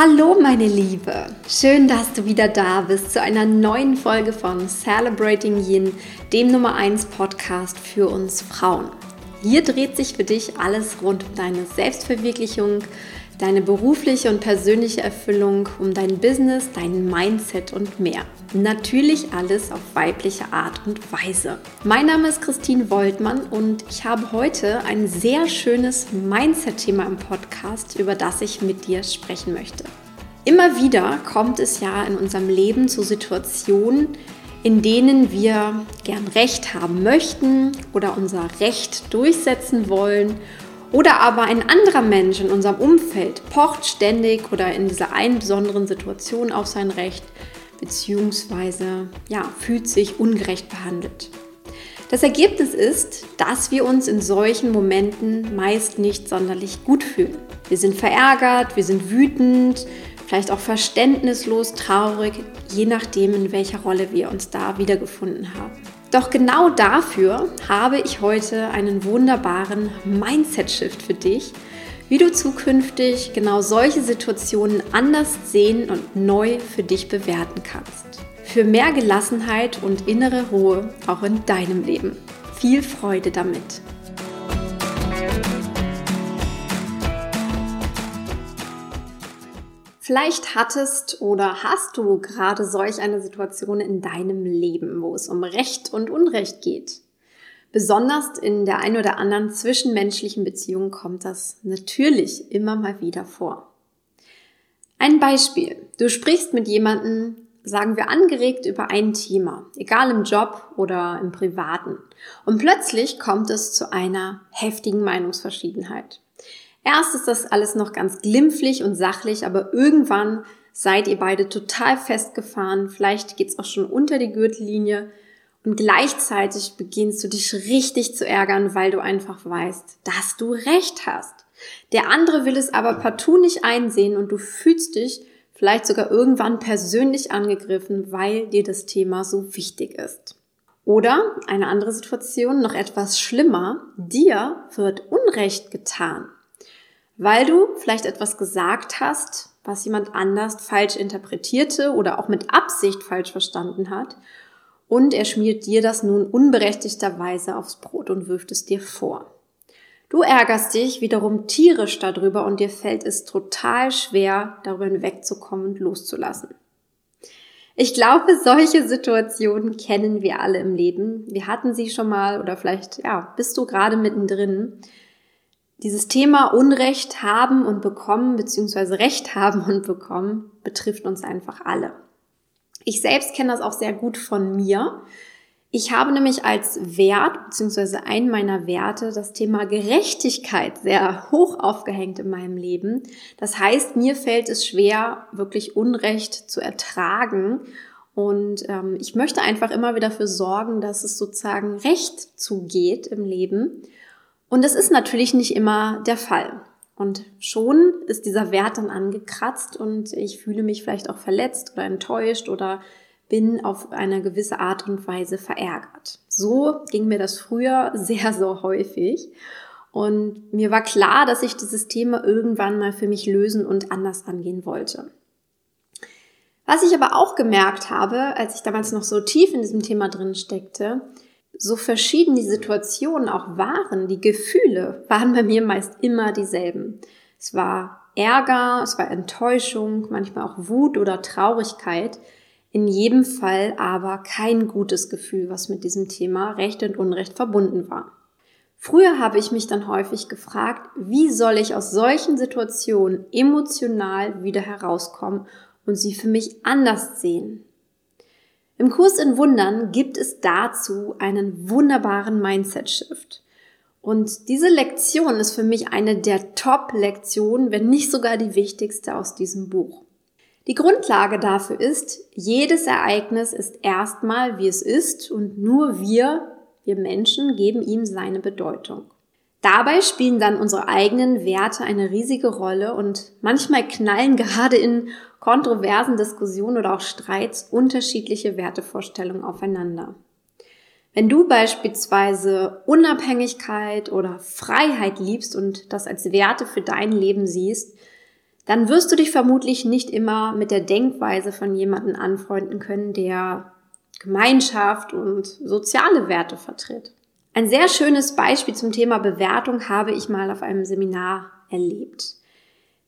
Hallo meine Liebe, schön, dass du wieder da bist zu einer neuen Folge von Celebrating Yin, dem Nummer 1 Podcast für uns Frauen. Hier dreht sich für dich alles rund um deine Selbstverwirklichung, deine berufliche und persönliche Erfüllung, um dein Business, dein Mindset und mehr. Natürlich alles auf weibliche Art und Weise. Mein Name ist Christine Woltmann und ich habe heute ein sehr schönes Mindset-Thema im Podcast, über das ich mit dir sprechen möchte. Immer wieder kommt es ja in unserem Leben zu Situationen, in denen wir gern Recht haben möchten oder unser Recht durchsetzen wollen oder aber ein anderer Mensch in unserem Umfeld pocht ständig oder in dieser einen besonderen Situation auf sein Recht beziehungsweise ja, fühlt sich ungerecht behandelt. Das Ergebnis ist, dass wir uns in solchen Momenten meist nicht sonderlich gut fühlen. Wir sind verärgert, wir sind wütend, vielleicht auch verständnislos, traurig, je nachdem, in welcher Rolle wir uns da wiedergefunden haben. Doch genau dafür habe ich heute einen wunderbaren Mindset-Shift für dich, wie du zukünftig genau solche Situationen anders sehen und neu für dich bewerten kannst. Für mehr Gelassenheit und innere Ruhe auch in deinem Leben. Viel Freude damit! Vielleicht hattest oder hast du gerade solch eine Situation in deinem Leben, wo es um Recht und Unrecht geht. Besonders in der ein oder anderen zwischenmenschlichen Beziehung kommt das natürlich immer mal wieder vor. Ein Beispiel. Du sprichst mit jemandem, sagen wir angeregt über ein Thema, egal im Job oder im Privaten. Und plötzlich kommt es zu einer heftigen Meinungsverschiedenheit. Erst ist das alles noch ganz glimpflich und sachlich, aber irgendwann seid ihr beide total festgefahren. Vielleicht geht's auch schon unter die Gürtellinie. Und gleichzeitig beginnst du dich richtig zu ärgern, weil du einfach weißt, dass du recht hast. Der andere will es aber partout nicht einsehen und du fühlst dich vielleicht sogar irgendwann persönlich angegriffen, weil dir das Thema so wichtig ist. Oder eine andere Situation, noch etwas schlimmer, dir wird Unrecht getan weil du vielleicht etwas gesagt hast, was jemand anders falsch interpretierte oder auch mit Absicht falsch verstanden hat. Und er schmiert dir das nun unberechtigterweise aufs Brot und wirft es dir vor. Du ärgerst dich wiederum tierisch darüber und dir fällt es total schwer, darüber hinwegzukommen und loszulassen. Ich glaube, solche Situationen kennen wir alle im Leben. Wir hatten sie schon mal oder vielleicht, ja, bist du gerade mittendrin. Dieses Thema Unrecht haben und bekommen, beziehungsweise Recht haben und bekommen, betrifft uns einfach alle. Ich selbst kenne das auch sehr gut von mir. Ich habe nämlich als Wert, beziehungsweise ein meiner Werte, das Thema Gerechtigkeit sehr hoch aufgehängt in meinem Leben. Das heißt, mir fällt es schwer, wirklich Unrecht zu ertragen. Und ähm, ich möchte einfach immer wieder dafür sorgen, dass es sozusagen Recht zugeht im Leben. Und das ist natürlich nicht immer der Fall. Und schon ist dieser Wert dann angekratzt und ich fühle mich vielleicht auch verletzt oder enttäuscht oder bin auf eine gewisse Art und Weise verärgert. So ging mir das früher sehr, sehr häufig. Und mir war klar, dass ich dieses Thema irgendwann mal für mich lösen und anders angehen wollte. Was ich aber auch gemerkt habe, als ich damals noch so tief in diesem Thema drin steckte, so verschieden die Situationen auch waren, die Gefühle waren bei mir meist immer dieselben. Es war Ärger, es war Enttäuschung, manchmal auch Wut oder Traurigkeit. In jedem Fall aber kein gutes Gefühl, was mit diesem Thema Recht und Unrecht verbunden war. Früher habe ich mich dann häufig gefragt, wie soll ich aus solchen Situationen emotional wieder herauskommen und sie für mich anders sehen? Im Kurs in Wundern gibt es dazu einen wunderbaren Mindset-Shift. Und diese Lektion ist für mich eine der Top-Lektionen, wenn nicht sogar die wichtigste aus diesem Buch. Die Grundlage dafür ist, jedes Ereignis ist erstmal, wie es ist und nur wir, wir Menschen, geben ihm seine Bedeutung. Dabei spielen dann unsere eigenen Werte eine riesige Rolle und manchmal knallen gerade in kontroversen Diskussionen oder auch Streits unterschiedliche Wertevorstellungen aufeinander. Wenn du beispielsweise Unabhängigkeit oder Freiheit liebst und das als Werte für dein Leben siehst, dann wirst du dich vermutlich nicht immer mit der Denkweise von jemandem anfreunden können, der Gemeinschaft und soziale Werte vertritt. Ein sehr schönes Beispiel zum Thema Bewertung habe ich mal auf einem Seminar erlebt.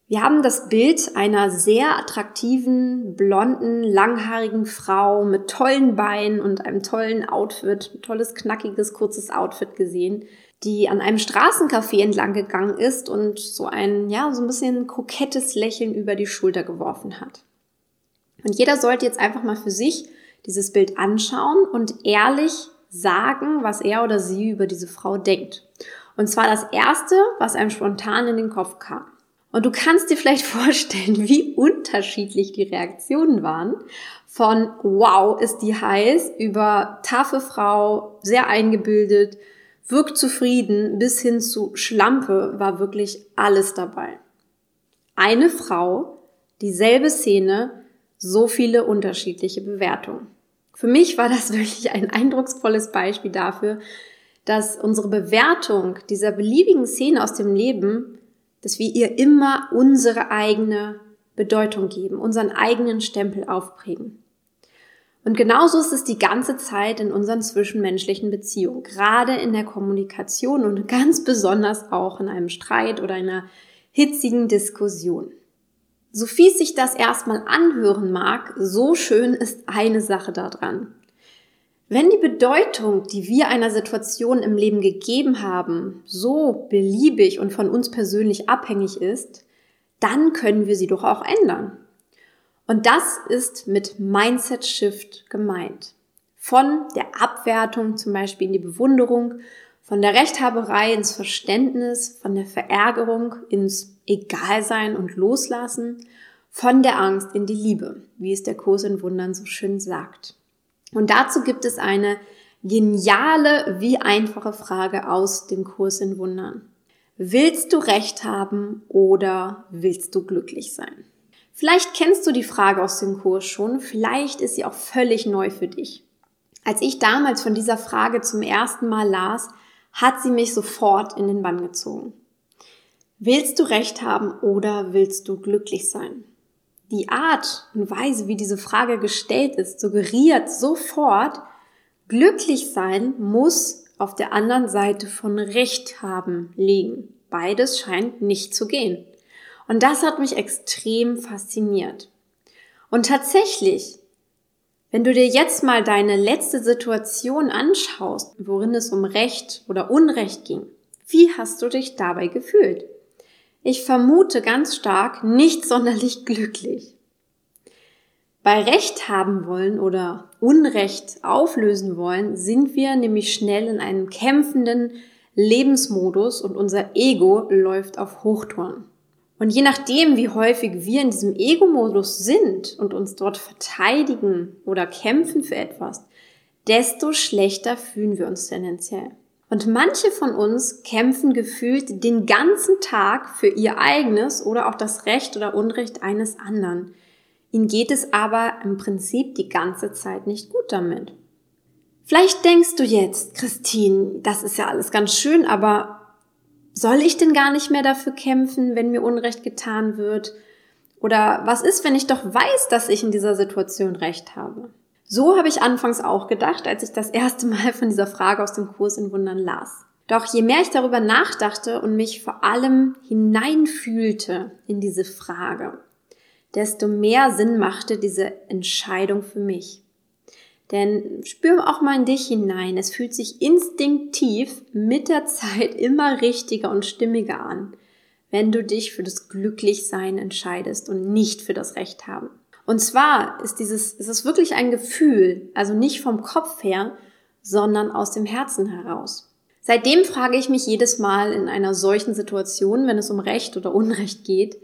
Wir haben das Bild einer sehr attraktiven, blonden, langhaarigen Frau mit tollen Beinen und einem tollen Outfit, ein tolles, knackiges, kurzes Outfit gesehen, die an einem Straßencafé entlang gegangen ist und so ein, ja, so ein bisschen kokettes Lächeln über die Schulter geworfen hat. Und jeder sollte jetzt einfach mal für sich dieses Bild anschauen und ehrlich sagen, was er oder sie über diese Frau denkt. Und zwar das erste, was einem spontan in den Kopf kam. Und du kannst dir vielleicht vorstellen, wie unterschiedlich die Reaktionen waren. Von wow, ist die heiß, über taffe Frau, sehr eingebildet, wirkt zufrieden, bis hin zu Schlampe war wirklich alles dabei. Eine Frau, dieselbe Szene, so viele unterschiedliche Bewertungen. Für mich war das wirklich ein eindrucksvolles Beispiel dafür, dass unsere Bewertung dieser beliebigen Szene aus dem Leben, dass wir ihr immer unsere eigene Bedeutung geben, unseren eigenen Stempel aufprägen. Und genauso ist es die ganze Zeit in unseren zwischenmenschlichen Beziehungen, gerade in der Kommunikation und ganz besonders auch in einem Streit oder einer hitzigen Diskussion. So fies sich das erstmal anhören mag, so schön ist eine Sache daran. Wenn die Bedeutung, die wir einer Situation im Leben gegeben haben, so beliebig und von uns persönlich abhängig ist, dann können wir sie doch auch ändern. Und das ist mit Mindset Shift gemeint. Von der Abwertung zum Beispiel in die Bewunderung, von der Rechthaberei ins Verständnis, von der Verärgerung ins Egalsein und Loslassen, von der Angst in die Liebe, wie es der Kurs in Wundern so schön sagt. Und dazu gibt es eine geniale wie einfache Frage aus dem Kurs in Wundern. Willst du Recht haben oder willst du glücklich sein? Vielleicht kennst du die Frage aus dem Kurs schon, vielleicht ist sie auch völlig neu für dich. Als ich damals von dieser Frage zum ersten Mal las, hat sie mich sofort in den Bann gezogen. Willst du Recht haben oder willst du glücklich sein? Die Art und Weise, wie diese Frage gestellt ist, suggeriert sofort, glücklich sein muss auf der anderen Seite von Recht haben liegen. Beides scheint nicht zu gehen. Und das hat mich extrem fasziniert. Und tatsächlich, wenn du dir jetzt mal deine letzte Situation anschaust, worin es um Recht oder Unrecht ging, wie hast du dich dabei gefühlt? Ich vermute ganz stark nicht sonderlich glücklich. Bei Recht haben wollen oder Unrecht auflösen wollen, sind wir nämlich schnell in einem kämpfenden Lebensmodus und unser Ego läuft auf Hochtouren. Und je nachdem, wie häufig wir in diesem Ego-Modus sind und uns dort verteidigen oder kämpfen für etwas, desto schlechter fühlen wir uns tendenziell. Und manche von uns kämpfen gefühlt den ganzen Tag für ihr eigenes oder auch das Recht oder Unrecht eines anderen. Ihnen geht es aber im Prinzip die ganze Zeit nicht gut damit. Vielleicht denkst du jetzt, Christine, das ist ja alles ganz schön, aber soll ich denn gar nicht mehr dafür kämpfen, wenn mir Unrecht getan wird? Oder was ist, wenn ich doch weiß, dass ich in dieser Situation Recht habe? So habe ich anfangs auch gedacht, als ich das erste Mal von dieser Frage aus dem Kurs in Wundern las. Doch je mehr ich darüber nachdachte und mich vor allem hineinfühlte in diese Frage, desto mehr Sinn machte diese Entscheidung für mich. Denn spür auch mal in dich hinein. Es fühlt sich instinktiv mit der Zeit immer richtiger und stimmiger an, wenn du dich für das Glücklichsein entscheidest und nicht für das Recht haben. Und zwar ist dieses, ist es wirklich ein Gefühl, also nicht vom Kopf her, sondern aus dem Herzen heraus. Seitdem frage ich mich jedes Mal in einer solchen Situation, wenn es um Recht oder Unrecht geht,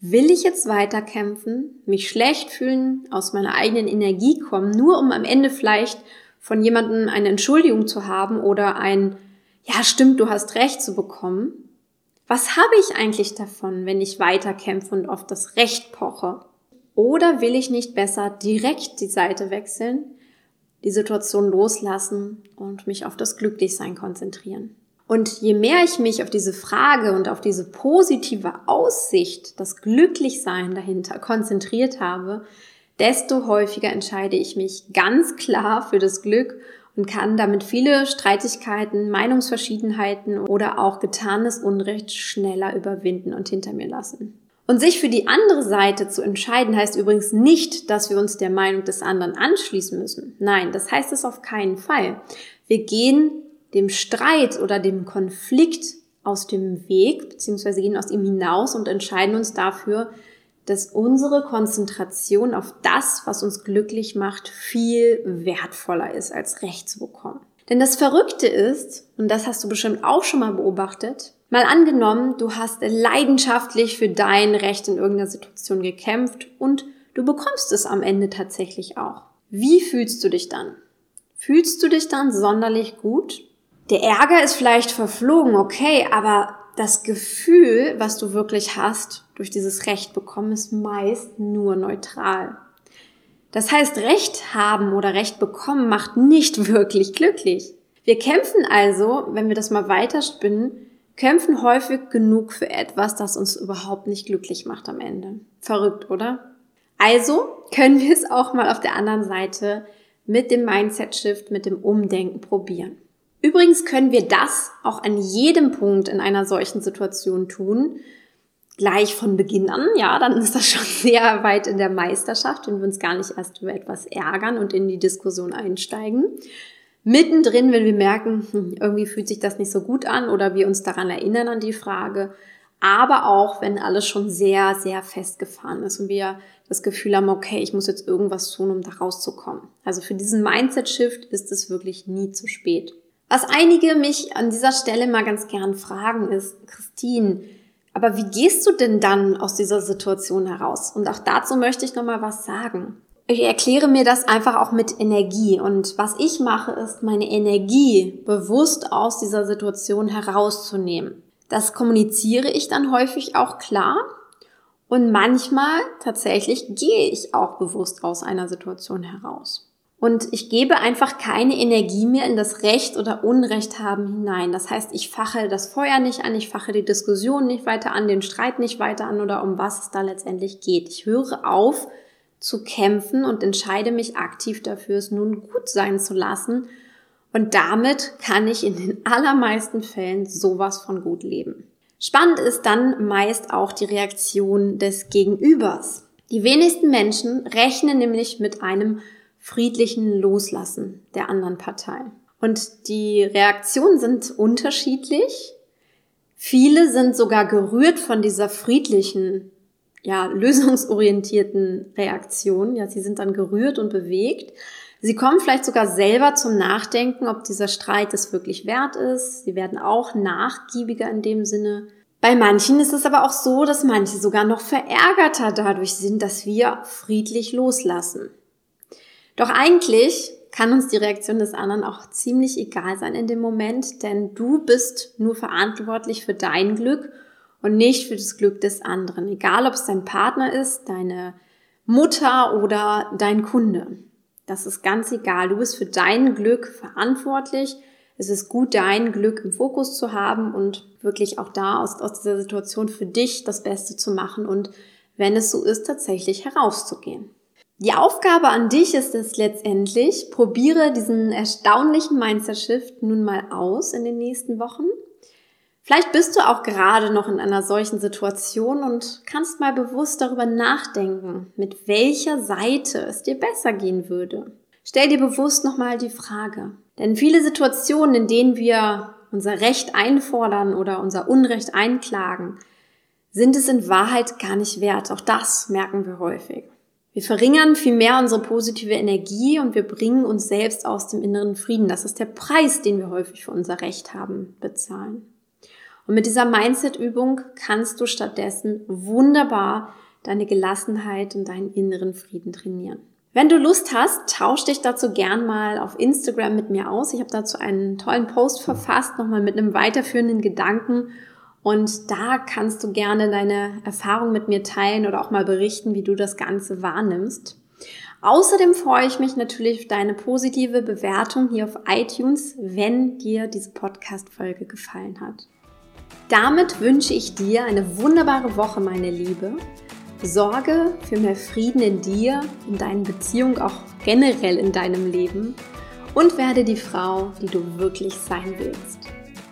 will ich jetzt weiterkämpfen, mich schlecht fühlen, aus meiner eigenen Energie kommen, nur um am Ende vielleicht von jemandem eine Entschuldigung zu haben oder ein Ja, stimmt, du hast recht zu bekommen? Was habe ich eigentlich davon, wenn ich weiterkämpfe und auf das Recht poche? Oder will ich nicht besser direkt die Seite wechseln, die Situation loslassen und mich auf das Glücklichsein konzentrieren? Und je mehr ich mich auf diese Frage und auf diese positive Aussicht, das Glücklichsein dahinter konzentriert habe, desto häufiger entscheide ich mich ganz klar für das Glück und kann damit viele Streitigkeiten, Meinungsverschiedenheiten oder auch getanes Unrecht schneller überwinden und hinter mir lassen. Und sich für die andere Seite zu entscheiden, heißt übrigens nicht, dass wir uns der Meinung des anderen anschließen müssen. Nein, das heißt es auf keinen Fall. Wir gehen dem Streit oder dem Konflikt aus dem Weg, beziehungsweise gehen aus ihm hinaus und entscheiden uns dafür, dass unsere Konzentration auf das, was uns glücklich macht, viel wertvoller ist, als Recht zu bekommen. Denn das Verrückte ist, und das hast du bestimmt auch schon mal beobachtet, mal angenommen, du hast leidenschaftlich für dein Recht in irgendeiner Situation gekämpft und du bekommst es am Ende tatsächlich auch. Wie fühlst du dich dann? Fühlst du dich dann sonderlich gut? Der Ärger ist vielleicht verflogen, okay, aber das Gefühl, was du wirklich hast durch dieses Recht bekommen, ist meist nur neutral. Das heißt, Recht haben oder Recht bekommen macht nicht wirklich glücklich. Wir kämpfen also, wenn wir das mal weiterspinnen, kämpfen häufig genug für etwas, das uns überhaupt nicht glücklich macht am Ende. Verrückt, oder? Also können wir es auch mal auf der anderen Seite mit dem Mindset-Shift, mit dem Umdenken probieren. Übrigens können wir das auch an jedem Punkt in einer solchen Situation tun. Gleich von Beginn an, ja, dann ist das schon sehr weit in der Meisterschaft, wenn wir uns gar nicht erst über etwas ärgern und in die Diskussion einsteigen. Mittendrin, wenn wir merken, hm, irgendwie fühlt sich das nicht so gut an oder wir uns daran erinnern an die Frage, aber auch wenn alles schon sehr, sehr festgefahren ist und wir das Gefühl haben, okay, ich muss jetzt irgendwas tun, um da rauszukommen. Also für diesen Mindset-Shift ist es wirklich nie zu spät. Was einige mich an dieser Stelle mal ganz gern fragen ist, Christine, aber wie gehst du denn dann aus dieser Situation heraus? Und auch dazu möchte ich nochmal was sagen. Ich erkläre mir das einfach auch mit Energie. Und was ich mache, ist, meine Energie bewusst aus dieser Situation herauszunehmen. Das kommuniziere ich dann häufig auch klar. Und manchmal tatsächlich gehe ich auch bewusst aus einer Situation heraus. Und ich gebe einfach keine Energie mehr in das Recht oder Unrecht haben hinein. Das heißt, ich fache das Feuer nicht an, ich fache die Diskussion nicht weiter an, den Streit nicht weiter an oder um was es da letztendlich geht. Ich höre auf zu kämpfen und entscheide mich aktiv dafür, es nun gut sein zu lassen. Und damit kann ich in den allermeisten Fällen sowas von gut leben. Spannend ist dann meist auch die Reaktion des Gegenübers. Die wenigsten Menschen rechnen nämlich mit einem friedlichen Loslassen der anderen Partei. Und die Reaktionen sind unterschiedlich. Viele sind sogar gerührt von dieser friedlichen, ja, lösungsorientierten Reaktion. Ja, sie sind dann gerührt und bewegt. Sie kommen vielleicht sogar selber zum Nachdenken, ob dieser Streit es wirklich wert ist. Sie werden auch nachgiebiger in dem Sinne. Bei manchen ist es aber auch so, dass manche sogar noch verärgerter dadurch sind, dass wir friedlich loslassen. Doch eigentlich kann uns die Reaktion des anderen auch ziemlich egal sein in dem Moment, denn du bist nur verantwortlich für dein Glück und nicht für das Glück des anderen. Egal, ob es dein Partner ist, deine Mutter oder dein Kunde. Das ist ganz egal. Du bist für dein Glück verantwortlich. Es ist gut, dein Glück im Fokus zu haben und wirklich auch da aus, aus dieser Situation für dich das Beste zu machen und wenn es so ist, tatsächlich herauszugehen. Die Aufgabe an dich ist es letztendlich, probiere diesen erstaunlichen Mindset-Shift nun mal aus in den nächsten Wochen. Vielleicht bist du auch gerade noch in einer solchen Situation und kannst mal bewusst darüber nachdenken, mit welcher Seite es dir besser gehen würde. Stell dir bewusst nochmal die Frage. Denn viele Situationen, in denen wir unser Recht einfordern oder unser Unrecht einklagen, sind es in Wahrheit gar nicht wert. Auch das merken wir häufig. Wir verringern vielmehr unsere positive Energie und wir bringen uns selbst aus dem inneren Frieden. Das ist der Preis, den wir häufig für unser Recht haben, bezahlen. Und mit dieser Mindset-Übung kannst du stattdessen wunderbar deine Gelassenheit und deinen inneren Frieden trainieren. Wenn du Lust hast, tausch dich dazu gern mal auf Instagram mit mir aus. Ich habe dazu einen tollen Post verfasst, nochmal mit einem weiterführenden Gedanken und da kannst du gerne deine Erfahrung mit mir teilen oder auch mal berichten, wie du das Ganze wahrnimmst. Außerdem freue ich mich natürlich auf deine positive Bewertung hier auf iTunes, wenn dir diese Podcast-Folge gefallen hat. Damit wünsche ich dir eine wunderbare Woche, meine Liebe. Sorge für mehr Frieden in dir, in deinen Beziehungen, auch generell in deinem Leben und werde die Frau, die du wirklich sein willst.